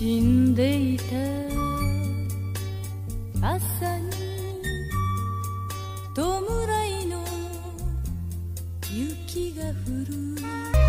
死んでいた。朝に弔いの雪が降る。